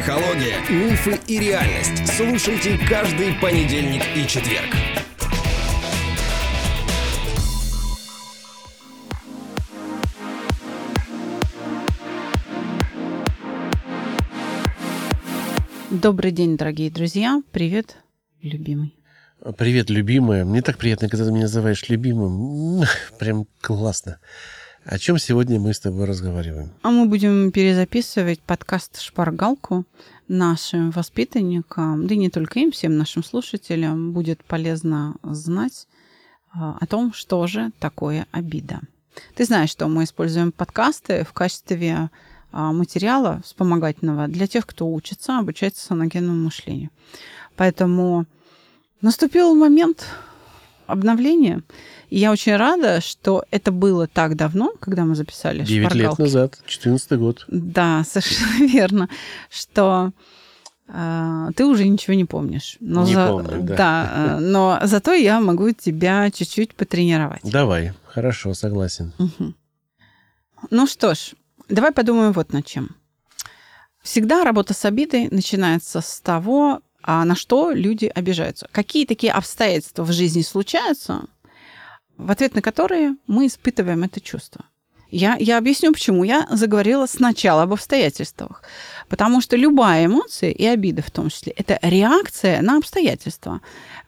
Психология, мифы и реальность. Слушайте каждый понедельник и четверг. Добрый день, дорогие друзья. Привет, любимый. Привет, любимая. Мне так приятно, когда ты меня называешь любимым. Прям классно. О чем сегодня мы с тобой разговариваем? А мы будем перезаписывать подкаст «Шпаргалку» нашим воспитанникам, да и не только им, всем нашим слушателям будет полезно знать а, о том, что же такое обида. Ты знаешь, что мы используем подкасты в качестве а, материала вспомогательного для тех, кто учится, обучается саногенному мышлению. Поэтому наступил момент обновления – и я очень рада, что это было так давно, когда мы записали Девять лет назад, 14 год. Да, совершенно верно, что э, ты уже ничего не помнишь. Но не за... помню, да. Да, э, но зато я могу тебя чуть-чуть потренировать. Давай, хорошо, согласен. Угу. Ну что ж, давай подумаем вот над чем. Всегда работа с обидой начинается с того, а на что люди обижаются. Какие такие обстоятельства в жизни случаются, в ответ на которые мы испытываем это чувство. Я, я объясню, почему я заговорила сначала об обстоятельствах. Потому что любая эмоция, и обида в том числе, это реакция на обстоятельства.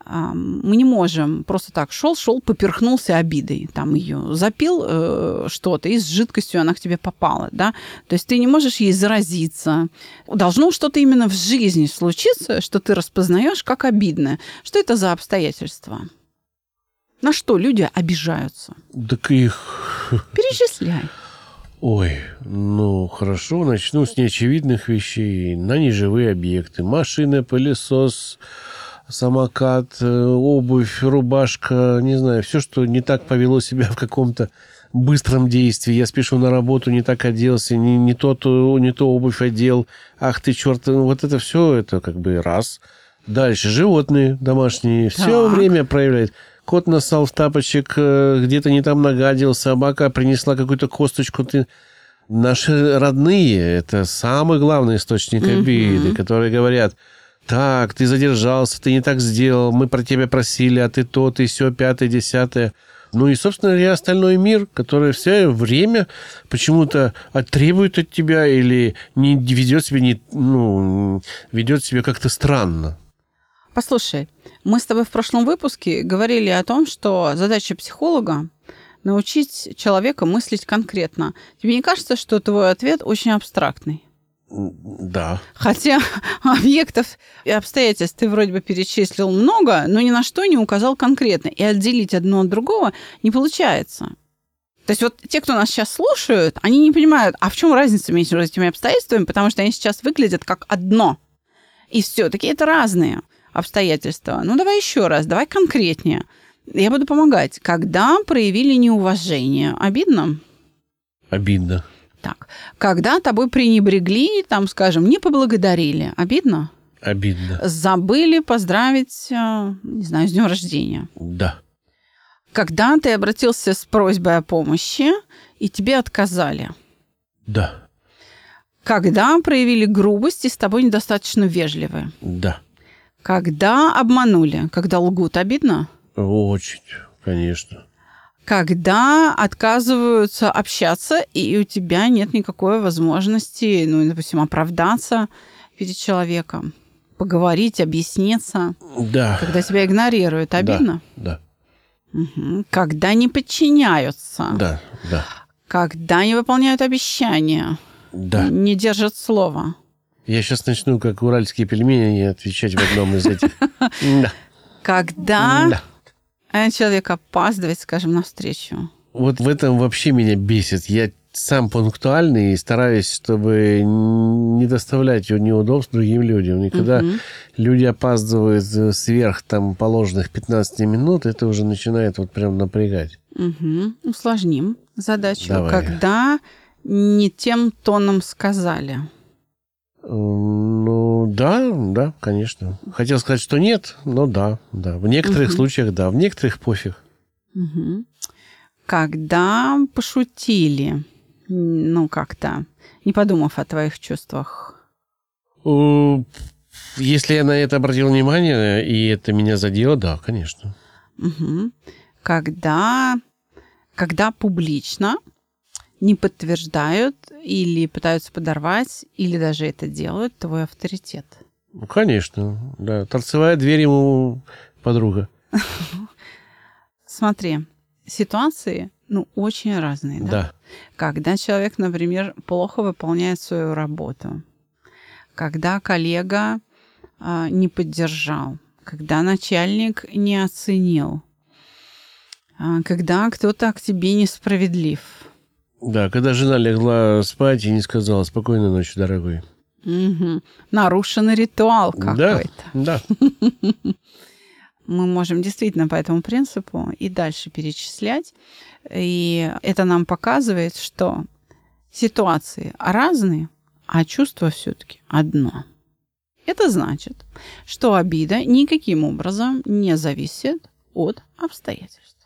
Мы не можем просто так шел, шел, поперхнулся обидой, там ее запил э, что-то, и с жидкостью она к тебе попала, да. То есть ты не можешь ей заразиться. Должно что-то именно в жизни случиться, что ты распознаешь как обидное. Что это за обстоятельства? На что люди обижаются? Так их... Перечисляй. Ой, ну хорошо, начну с неочевидных вещей. На неживые объекты. Машина, пылесос, самокат, э, обувь, рубашка, не знаю, все, что не так повело себя в каком-то быстром действии. Я спешу на работу, не так оделся, не, не, тот, не то обувь одел. Ах ты, черт, ну, вот это все, это как бы раз. Дальше животные домашние все так. время проявляют кот насал в тапочек, э, где-то не там нагадил, собака принесла какую-то косточку, ты... Наши родные – это самый главный источник обиды, mm-hmm. которые говорят, так, ты задержался, ты не так сделал, мы про тебя просили, а ты то, ты все, пятое, десятое. Ну и, собственно говоря, остальной мир, который все время почему-то требует от тебя или не ведет себя, не, ну, ведет себя как-то странно. Послушай, мы с тобой в прошлом выпуске говорили о том, что задача психолога научить человека мыслить конкретно. Тебе не кажется, что твой ответ очень абстрактный? Да. Хотя объектов и обстоятельств ты вроде бы перечислил много, но ни на что не указал конкретно. И отделить одно от другого не получается. То есть вот те, кто нас сейчас слушают, они не понимают, а в чем разница между этими обстоятельствами, потому что они сейчас выглядят как одно. И все-таки это разные обстоятельства. Ну, давай еще раз, давай конкретнее. Я буду помогать. Когда проявили неуважение? Обидно? Обидно. Так. Когда тобой пренебрегли, там, скажем, не поблагодарили? Обидно? Обидно. Забыли поздравить, э, не знаю, с днем рождения? Да. Когда ты обратился с просьбой о помощи, и тебе отказали? Да. Когда проявили грубость и с тобой недостаточно вежливы? Да. Когда обманули, когда лгут, обидно? Очень, конечно. Когда отказываются общаться, и у тебя нет никакой возможности, ну, допустим, оправдаться перед человеком, поговорить, объясниться. Да. Когда тебя игнорируют, обидно? Да. да. Угу. Когда не подчиняются. Да, да. Когда не выполняют обещания. Да. Не держат слова. Я сейчас начну, как уральские пельмени, отвечать в одном из этих. Когда человек опаздывает, скажем, на встречу. Вот в этом вообще меня бесит. Я сам пунктуальный и стараюсь, чтобы не доставлять неудобств другим людям. И когда угу. люди опаздывают сверх там положенных 15 минут, это уже начинает вот прям напрягать. Угу. Усложним задачу. Давай. Когда не тем тоном сказали. Ну, да, да, конечно. Хотел сказать, что нет, но да, да. В некоторых угу. случаях да, в некоторых пофиг. Угу. Когда пошутили, ну, как-то, не подумав о твоих чувствах? Э, Если я на это обратил внимание, и это меня задело, да, конечно. Мгм. Когда, когда публично не подтверждают или пытаются подорвать, или даже это делают, твой авторитет. Ну, конечно, да. Торцевая дверь ему подруга. Смотри, ситуации, ну, очень разные, да? Да. Когда человек, например, плохо выполняет свою работу, когда коллега а, не поддержал, когда начальник не оценил, а, когда кто-то к тебе несправедлив. Да, когда жена легла спать и не сказала «спокойной ночи, дорогой». Мгм. Нарушен ритуал Да, какой-то. да. Мы можем действительно по этому принципу и дальше перечислять. И это нам показывает, что ситуации разные, а чувство все-таки одно. Это значит, что обида никаким образом не зависит от обстоятельств.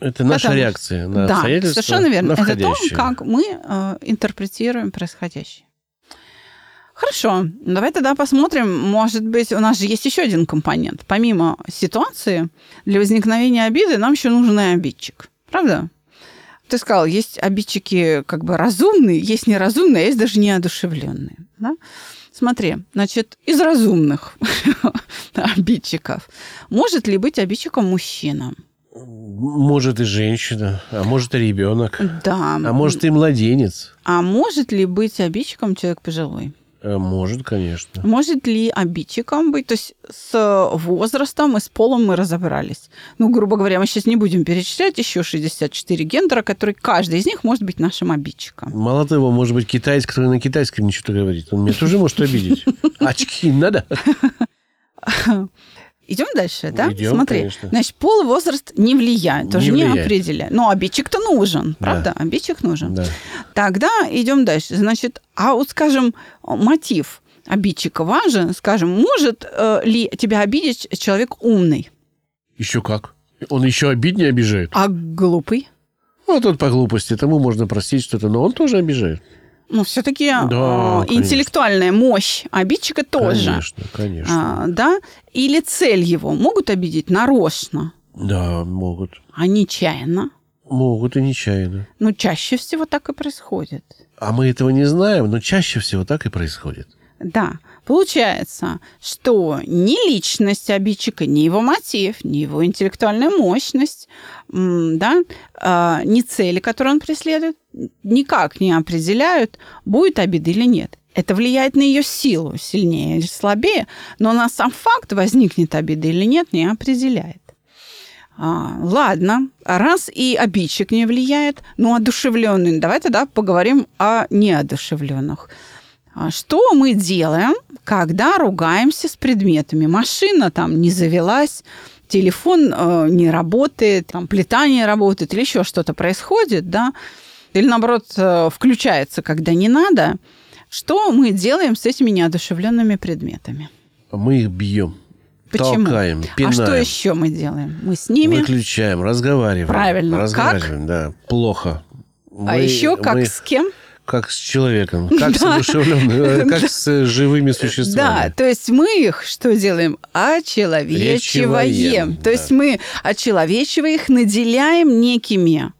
Это наша Потому реакция на да, обстоятельства, совершенно верно. на Это то, как мы э, интерпретируем происходящее. Хорошо, давай тогда посмотрим. Может быть, у нас же есть еще один компонент. Помимо ситуации, для возникновения обиды нам еще нужен и обидчик. Правда? Ты сказал, есть обидчики как бы разумные, есть неразумные, а есть даже неодушевленные. Да? Смотри, значит, из разумных обидчиков может ли быть обидчиком мужчина? Может и женщина, а может и ребенок, Да. а может и младенец. А может ли быть обидчиком человек пожилой? А Может, конечно. Может ли обидчиком быть? То есть с возрастом и с полом мы разобрались. Ну, грубо говоря, мы сейчас не будем перечислять еще 64 гендера, которые каждый из них может быть нашим обидчиком. Мало того, может быть, китаец, который на китайском ничего говорит. Он меня тоже может обидеть. Очки надо? Идем дальше, да? Идем, Смотри, конечно. значит, пол и возраст не влияет, тоже Не не, определяет. Но обидчик-то нужен, Да. правда? Обидчик нужен. Да. Тогда идем дальше. Значит, а вот, скажем, мотив обидчика важен. Скажем, может э, ли тебя обидеть человек умный, Еще как. Он еще обиднее обижает. а глупый? Ну, тот по глупости, тому можно простить что-то, но он тоже обижает. Ну, все-таки Да, конечно. интеллектуальная мощь обидчика тоже. Конечно, конечно. А, да? Или цель его могут обидеть нарочно, Да, могут. а нечаянно. Могут и нечаянно. Ну, чаще всего так и происходит. А мы этого не знаем, но чаще всего так и происходит. Да, получается, что ни личность обидчика, ни его мотив, ни его интеллектуальная мощность, да, а, ни цели, которые он преследует, никак не определяют, будет обида или нет. Это влияет на ее силу, сильнее или слабее, но на сам факт, возникнет обида или нет, не определяет. А, ладно, раз и обидчик не влияет, ну, одушевленный, давай тогда поговорим о неодушевленных. А Что мы делаем, когда ругаемся с предметами? Машина там не завелась, телефон э, не работает, там плита не работает или еще что-то происходит, да? Или наоборот э, включается, когда не надо. Что мы делаем с этими неодушевленными предметами? Мы их бьем, Почему? толкаем, А пинаем, что еще мы делаем? Мы с ними. выключаем, разговариваем. Правильно. Разговариваем, да. Плохо. а Мы- еще как мы- с кем? Как с человеком, как с одушевленным, как с э, живыми Да, существами. то есть мы их что делаем? Очеловечиваем. То да. есть мы, очеловечивая их, наделяем некими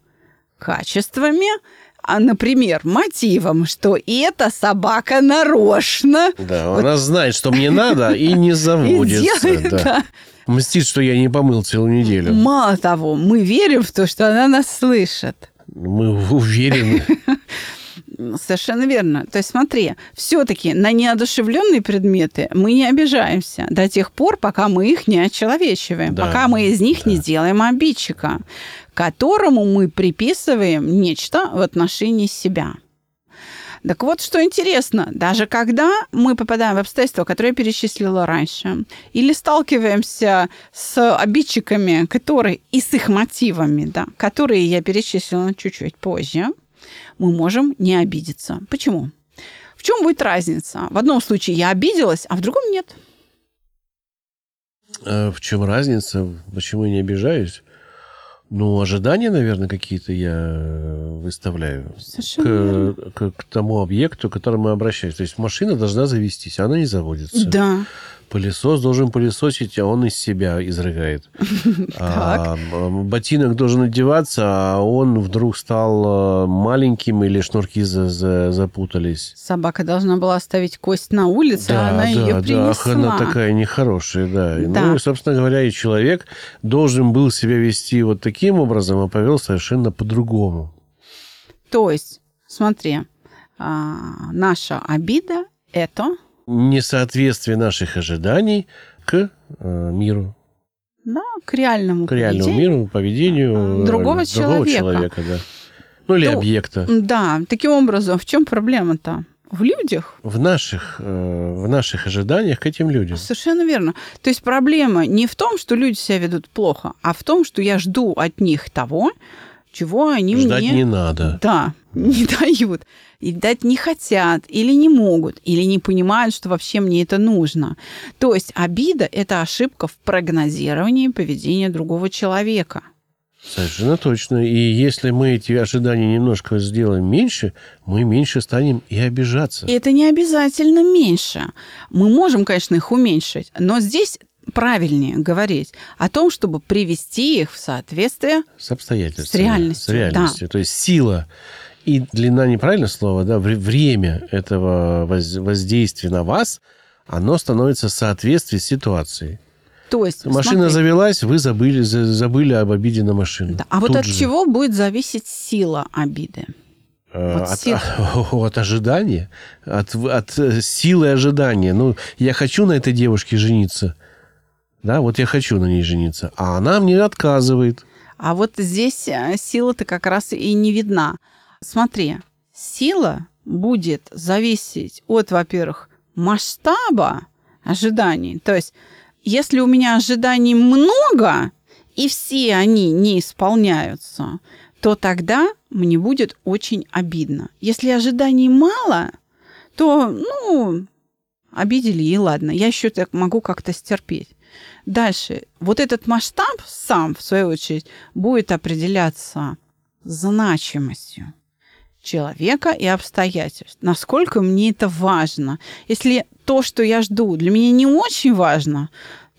качествами, а, например, мотивом, что эта собака нарочно Да, она знает, что мне надо, и не и заводится. делает, да. да. Мстит, что я не помыл целую неделю. Мало того, мы верим в то, что она нас слышит. Мы уверены. Совершенно верно. То есть смотри, все-таки на неодушевленные предметы мы не обижаемся до тех пор, пока мы их не очеловечиваем, Да, пока мы из них не делаем обидчика, которому мы приписываем нечто в отношении себя. Так вот, что интересно, даже когда мы попадаем в обстоятельства, которые я перечислила раньше, или сталкиваемся с обидчиками, которые и с их мотивами, да, которые я перечислила чуть-чуть позже, мы можем не обидеться. Почему? В чем будет разница? В одном случае я обиделась, а в другом нет. А В чем разница? Почему я не обижаюсь? Ну, ожидания, наверное, какие-то я э, выставляю Совершенно к, к- к тому объекту, к которому мы обращаемся. То есть машина должна завестись, а она не заводится. Да. Пылесос должен пылесосить, а он из себя изрыгает. А, ботинок должен одеваться, а он вдруг стал э, маленьким или шнурки за- за- запутались. Собака должна была оставить кость на улице, а она ее да, принесла. ах, она такая нехорошая, да. Да. Ну, и, собственно говоря, и человек должен был себя вести вот таким образом, а повел совершенно по-другому. То есть, смотри, а, наша обида – это Несоответствие наших ожиданий к э, миру, да, к реальному к реальному поведению. миру, поведению Другого э, человека. человека, да. Ну, или Ну, объекта. Да, таким образом, в чем проблема-то? В людях. В наших, э, в наших ожиданиях к этим людям. Совершенно верно. То есть проблема не в том, что люди себя ведут плохо, а в том, что я жду от них того, чего они Ждать мне не надо. Да, не дают. И дать не хотят, или не могут, или не понимают, что вообще мне это нужно. То есть обида – это ошибка в прогнозировании поведения другого человека. Совершенно точно. И если мы эти ожидания немножко сделаем меньше, мы меньше станем и обижаться. И это не обязательно меньше. Мы можем, конечно, их уменьшить, но здесь правильнее говорить о том, чтобы привести их в соответствие С обстоятельствами. С реальностью, С реальностью. То есть сила и длина, неправильно слово, да, вре- время этого воз- воздействия на вас, оно становится в соответствии с ситуацией. То есть, Машина смотри, завелась, вы забыли, за- забыли об обиде на машину. да. А вот от же. чего будет зависеть сила обиды? Э, Вот от, сила. от ожидания, от, от э, силы ожидания. Ну, я хочу на этой девушке жениться. Да, вот я хочу на ней жениться. А она мне отказывает. А вот здесь э, сила-то как раз и не видна. Смотри, сила будет зависеть от, во-первых, масштаба ожиданий. То есть, если у меня ожиданий много, и все они не исполняются, то тогда мне будет очень обидно. Если ожиданий мало, то, ну, обидели, и ладно, я еще так могу как-то стерпеть. Дальше. Вот этот масштаб сам, в свою очередь, будет определяться значимостью человека и обстоятельств. Насколько мне это важно. Если то, что я жду, для меня не очень важно,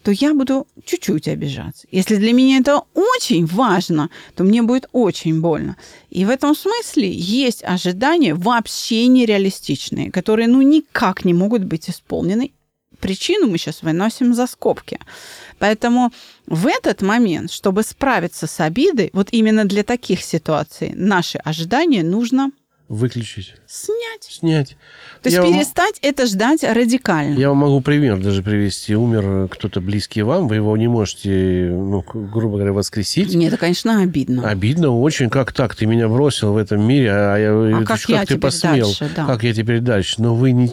то я буду чуть-чуть обижаться. Если для меня это очень важно, то мне будет очень больно. И в этом смысле есть ожидания вообще нереалистичные, которые ну никак не могут быть исполнены. Причину мы сейчас выносим за скобки. Поэтому в этот момент, чтобы справиться с обидой, вот именно для таких ситуаций наши ожидания нужно Выключить. снять. Снять. То есть Я вам- перестать это ждать радикально. Я вам могу пример даже привести. Умер кто-то близкий вам, вы его не можете, ну, грубо говоря, воскресить. Мне это, конечно, обидно. Обидно очень. Как так? Ты меня бросил в этом мире, а, я, А это как ж я ты теперь посмел? дальше, да. Как я теперь дальше? Но вы не,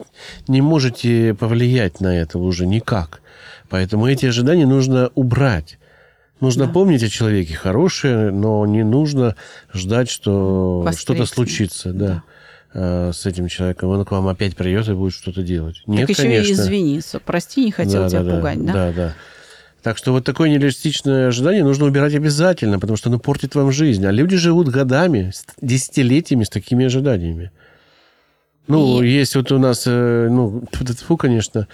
не можете повлиять на это уже никак. Поэтому эти ожидания нужно убрать. Нужно Да. помнить о человеке хорошее, но не нужно ждать, что что-то случится, да, э, с этим человеком. Он к вам опять придет и будет что-то делать. Нет, так еще конечно. и извиниться. Прости, не хотел Да, тебя да, да. пугать, да? Да, да. Так что вот такое нереалистичное ожидание нужно убирать обязательно, потому что оно портит вам жизнь. А люди живут годами, десятилетиями с такими ожиданиями. Ну, И- есть вот у нас, э, ну, тьфу, конечно,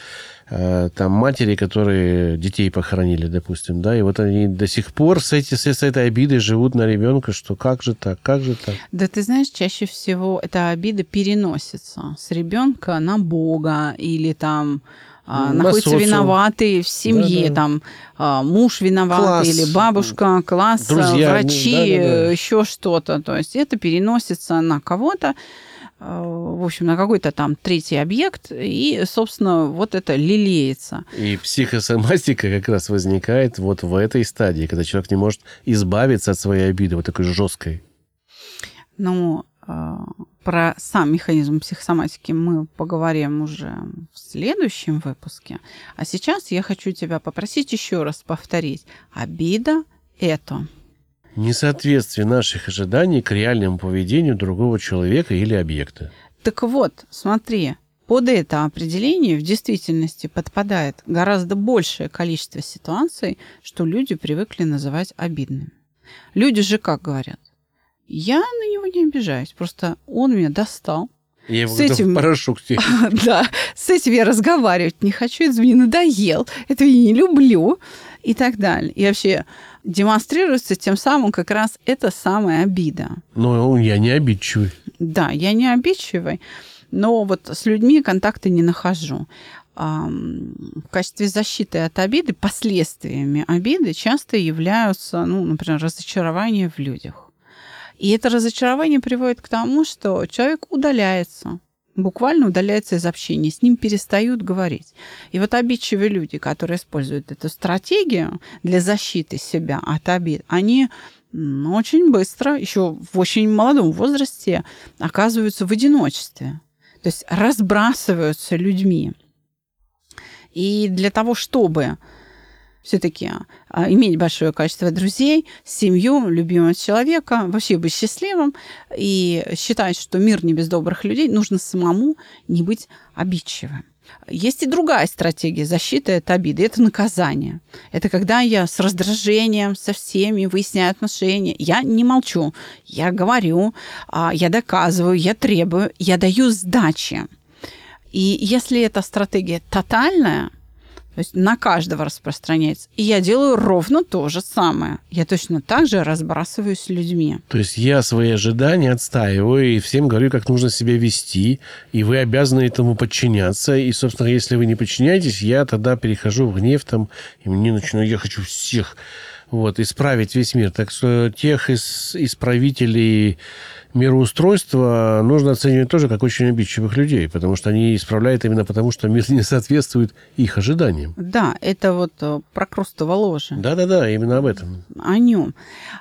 э, там матери, которые детей похоронили, допустим, да, и вот они до сих пор с, эти, с, этой обидой живут на ребенка, что как же так, как же так. Да ты знаешь, чаще всего эта обида переносится с ребенка на Бога или там а, На находится социум. виноватый в семье, Да-да. там а, муж виноват Класс. или бабушка, класс, Друзья, врачи, да-да-да. еще что-то. То есть это переносится на кого-то, в общем, на какой-то там третий объект, и, собственно, вот это лелеется. И психосоматика как раз возникает вот в этой стадии, когда человек не может избавиться от своей обиды, вот такой жесткой. Ну, э, про сам механизм психосоматики мы поговорим уже в следующем выпуске. А сейчас я хочу тебя попросить еще раз повторить. Обида – это... Несоответствие наших ожиданий к реальному поведению другого человека или объекта. Так вот, смотри, под это определение в действительности подпадает гораздо большее количество ситуаций, что люди привыкли называть обидными. Люди же как говорят? Я на него не обижаюсь, просто он меня достал. Я его С этим- в порошок. Да, с этим я разговаривать не хочу, это мне надоел, это я не люблю и так далее. И вообще демонстрируется тем самым как раз эта самая обида. Но я не обидчивый. Да, я не обидчивый, но вот с людьми контакта не нахожу. В качестве защиты от обиды, последствиями обиды часто являются, ну, например, разочарование в людях. И это разочарование приводит к тому, что человек удаляется, буквально удаляется из общения, с ним перестают говорить. И вот обидчивые люди, которые используют эту стратегию для защиты себя от обид, они очень быстро, еще в очень молодом возрасте, оказываются в одиночестве. То есть разбрасываются людьми. И для того, чтобы все-таки иметь большое количество друзей, семью, любимого человека, вообще быть счастливым и считать, что мир не без добрых людей, нужно самому не быть обидчивым. Есть и другая стратегия защиты от обиды. Это наказание. Это когда я с раздражением со всеми выясняю отношения. Я не молчу. Я говорю, а, я доказываю, я требую, я даю сдачи. И если эта стратегия тотальная, то есть на каждого распространяется, и я делаю ровно то же самое. Я точно так же разбрасываюсь с людьми. То есть я свои ожидания отстаиваю и всем говорю, как нужно себя вести, и вы обязаны этому подчиняться. И, собственно, если вы не подчиняетесь, я тогда перехожу в гнев там, и мне начинаю, я хочу всех вот, исправить весь мир. Так что тех из исправителей мироустройства нужно оценивать тоже как очень обидчивых людей, потому что они исправляют именно потому, что мир не соответствует их ожиданиям. Да, это вот э, про Крустово ложе. Да-да-да, именно об этом. о нем.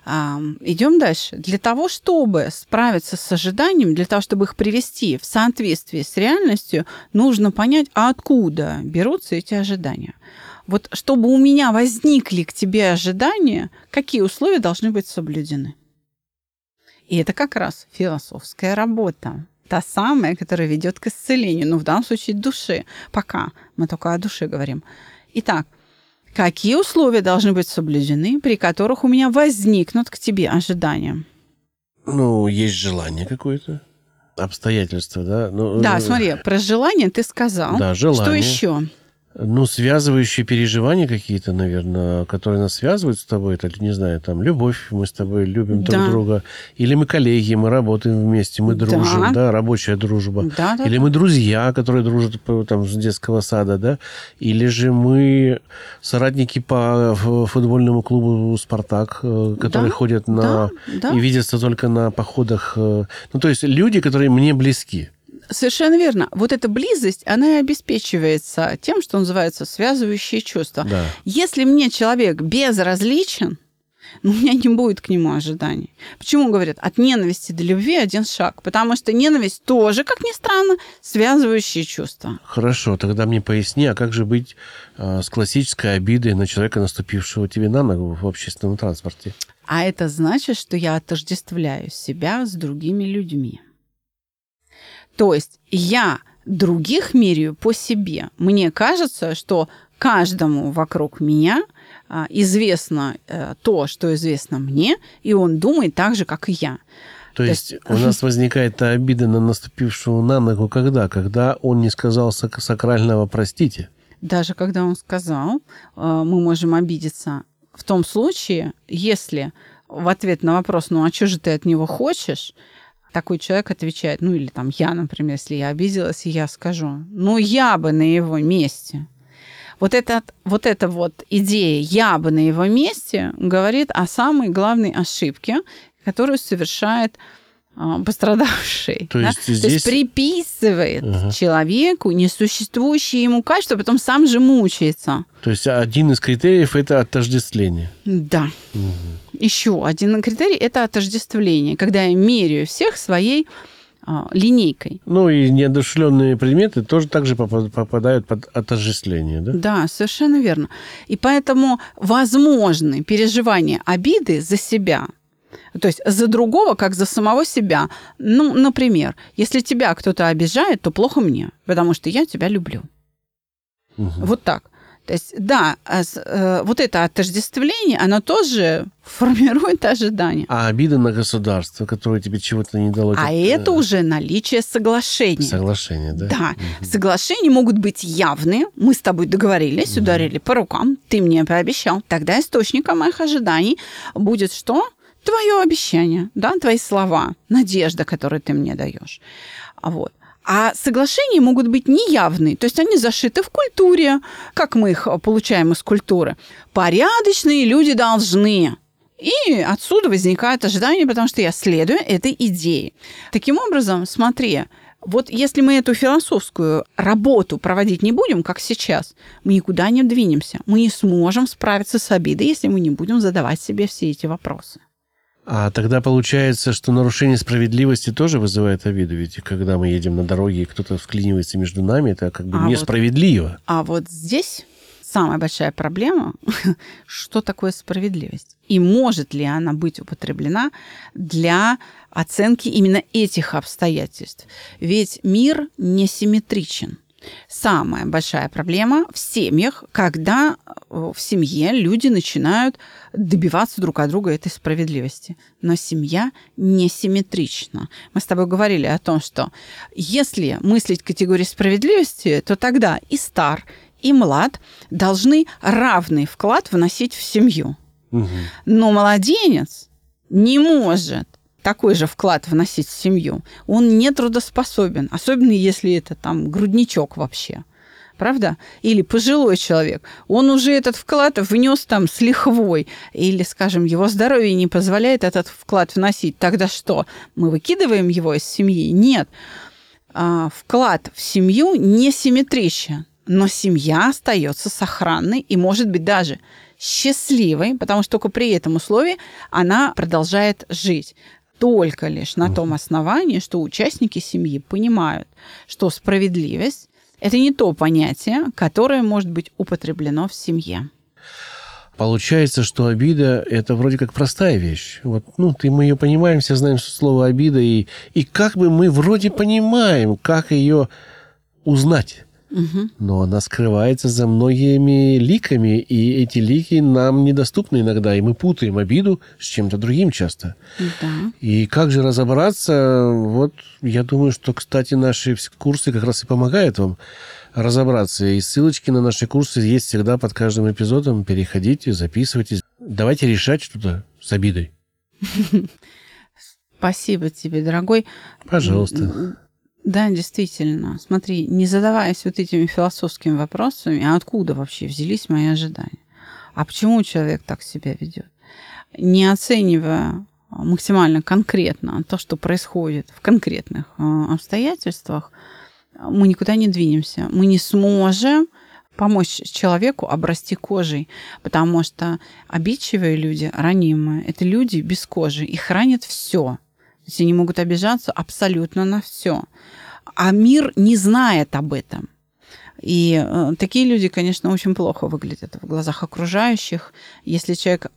Идем дальше. Для того, чтобы справиться с ожиданиями, для того, чтобы их привести в соответствие с реальностью, нужно понять, а откуда берутся эти ожидания. Вот чтобы у меня возникли к тебе ожидания, какие условия должны быть соблюдены. И это как раз философская работа. Та самая, которая ведет к исцелению, ну, в данном случае души. Пока мы только о душе говорим. Итак, Какие условия должны быть соблюдены, при которых у меня возникнут к тебе ожидания? Ну, есть желание какое-то, обстоятельства, да? Ну, Да, э, смотри, про желание ты сказал. Да, Что желание. еще? Ну, связывающие переживания какие-то, наверное, которые нас связывают с тобой. Это, не знаю, там, любовь, мы с тобой любим друг Да. друга. Или мы коллеги, мы работаем вместе, мы Да. дружим, да, рабочая дружба. Да, да, Или да. мы друзья, которые дружат там, с детского сада, да. Или же мы соратники по футбольному клубу «Спартак», э, которые Да, ходят на... да, да. и видятся только на походах. э, Ну, то есть люди, которые мне близки. Совершенно верно. Вот эта близость, она и обеспечивается тем, что называется связывающие чувства. Да. Если мне человек безразличен, ну, у меня не будет к нему ожиданий. Почему говорят, от ненависти до любви один шаг? Потому что ненависть тоже, как ни странно, связывающие чувства. Хорошо, тогда мне поясни, а как же быть э, с классической обидой на человека, наступившего тебе на ногу в общественном транспорте? А это значит, что я отождествляю себя с другими людьми. То есть я других меряю по себе. Мне кажется, что каждому вокруг меня а, известно э, то, что известно мне, и он думает так же, как и я. То То есть есть- у нас возникает та обида на наступившего на ногу когда? Когда он не сказал сак- сакрального «простите». Даже когда он сказал, э, мы можем обидеться в том случае, если в ответ на вопрос, ну а что же ты от него хочешь, такой человек отвечает, ну или там я, например, если я обиделась, я скажу, ну я бы на его месте. Вот, этот, вот эта вот идея «я бы на его месте» говорит о самой главной ошибке, которую совершает пострадавший. То да? есть То здесь- есть приписывает Ага. человеку несуществующие ему качества, потом сам же мучается. То есть один из критериев – это отождествление. Да. Еще один критерий – это отождествление, когда я меряю всех своей а, линейкой. Ну и неодушевленные предметы тоже также попа- попадают под отождествление, да? Да, совершенно верно. И поэтому возможны переживания обиды за себя. То есть за другого, как за самого себя. Ну, например, если тебя кто-то обижает, то плохо мне, потому что я тебя люблю. Мгм. Вот так. То есть, да, а э, вот это отождествление, оно тоже формирует ожидания. А обида на государство, которое тебе чего-то не дало. А как, это э, уже наличие соглашения. Соглашение, да? Да, соглашения могут быть явные. Мы с тобой договорились, ударили по рукам, ты мне пообещал. Тогда источником моих ожиданий будет что? Твое обещание, да, твои слова, надежда, которую ты мне даешь. А Вот. А соглашения могут быть неявные, то есть они зашиты в культуре, как мы их получаем из культуры. Порядочные люди должны. И отсюда возникает ожидание, потому что я следую этой идее. Таким образом, смотри, вот если мы эту философскую работу проводить не будем, как сейчас, мы никуда не двинемся. Мы не сможем справиться с обидой, если мы не будем задавать себе все эти вопросы. А тогда получается, что нарушение справедливости тоже вызывает обиду. Ведь когда мы едем на дороге, и кто-то вклинивается между нами, это как бы А вот- несправедливо. А вот здесь самая большая проблема, что такое справедливость. И может ли она быть употреблена для оценки именно этих обстоятельств. Ведь мир несимметричен. Самая большая проблема в семьях, когда э, в семье люди начинают добиваться друг от друга этой справедливости. Но семья несимметрична. Мы с тобой говорили о том, что если мыслить категории справедливости, то тогда и стар, и млад должны равный вклад вносить в семью. Мгм. Но младенец не может такой же вклад вносить в семью. Он не трудоспособен, особенно если это там грудничок вообще. Правда? Или пожилой человек. Он уже этот вклад внес там с лихвой. Или, скажем, его здоровье не позволяет этот вклад вносить. Тогда что? Мы выкидываем его из семьи? Нет. А, вклад в семью несимметричен. Но семья остается сохранной и может быть даже счастливой, потому что только при этом условии она продолжает жить. Только лишь на том основании, что участники семьи понимают, что справедливость – это не то понятие, которое может быть употреблено в семье. Получается, что обида – это вроде как простая вещь. Вот, ну, ты, мы ее понимаем, все знаем слово обида, и, и как бы мы вроде понимаем, как ее узнать. Но она скрывается за многими ликами, и эти лики нам недоступны иногда, и мы путаем обиду с чем-то другим часто. Да. И как же разобраться? Вот я думаю, что, кстати, наши курсы как раз и помогают вам разобраться. И ссылочки на наши курсы есть всегда под каждым эпизодом. Переходите, записывайтесь. Давайте решать что-то с обидой. Спасибо тебе, дорогой. Пожалуйста. Да, действительно. Смотри, не задаваясь вот этими философскими вопросами, а откуда вообще взялись мои ожидания? А почему человек так себя ведет? Не оценивая максимально конкретно то, что происходит в конкретных э, обстоятельствах, мы никуда не двинемся. Мы не сможем помочь человеку обрасти кожей, потому что обидчивые люди, ранимые, это люди без кожи, их ранит все. Есть они могут обижаться абсолютно на все. А мир не знает об этом. И э, такие люди, конечно, очень плохо выглядят в глазах окружающих. Если человек э,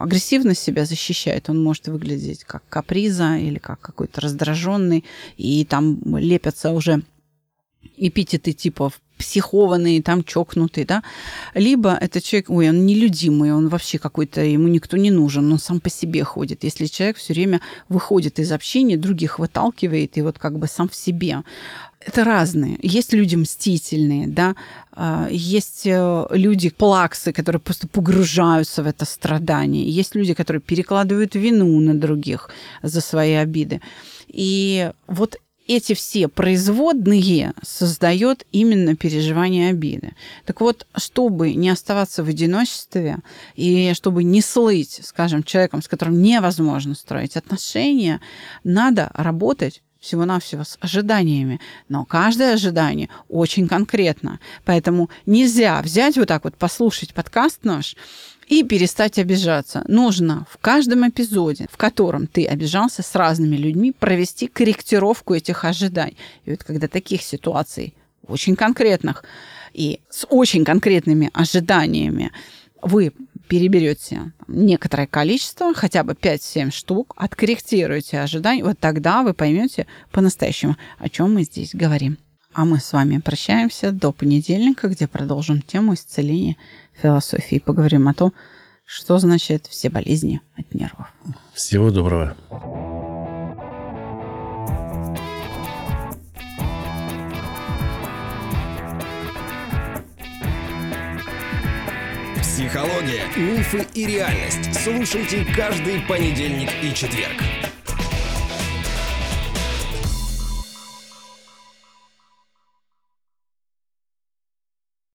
агрессивно себя защищает, он может выглядеть как каприза или как какой-то раздраженный, и там лепятся уже эпитеты типа психованный, там чокнутый, да, либо это человек, ой, он нелюдимый, он вообще какой-то, ему никто не нужен, он сам по себе ходит. Если человек все время выходит из общения, других выталкивает, и вот как бы сам в себе. Это разные. Есть люди мстительные, да, а, есть э, люди плаксы, которые просто погружаются в это страдание. Есть люди, которые перекладывают вину на других за свои обиды. И вот эти все производные создает именно переживание обиды. Так вот, чтобы не оставаться в одиночестве и чтобы не слыть, скажем, человеком, с которым невозможно строить отношения, надо работать всего-навсего с ожиданиями. Но каждое ожидание очень конкретно. Поэтому нельзя взять вот так вот, послушать подкаст наш и перестать обижаться. Нужно в каждом эпизоде, в котором ты обижался с разными людьми, провести корректировку этих ожиданий. И вот когда таких ситуаций очень конкретных и с очень конкретными ожиданиями вы переберете некоторое количество, хотя бы 5-7 штук, откорректируете ожидания, вот тогда вы поймете по-настоящему, о чем мы здесь говорим. А мы с вами прощаемся до понедельника, где продолжим тему исцеления философии. Поговорим о том, что значит все болезни от нервов. Всего доброго. Психология, мифы и реальность. Слушайте каждый понедельник и четверг.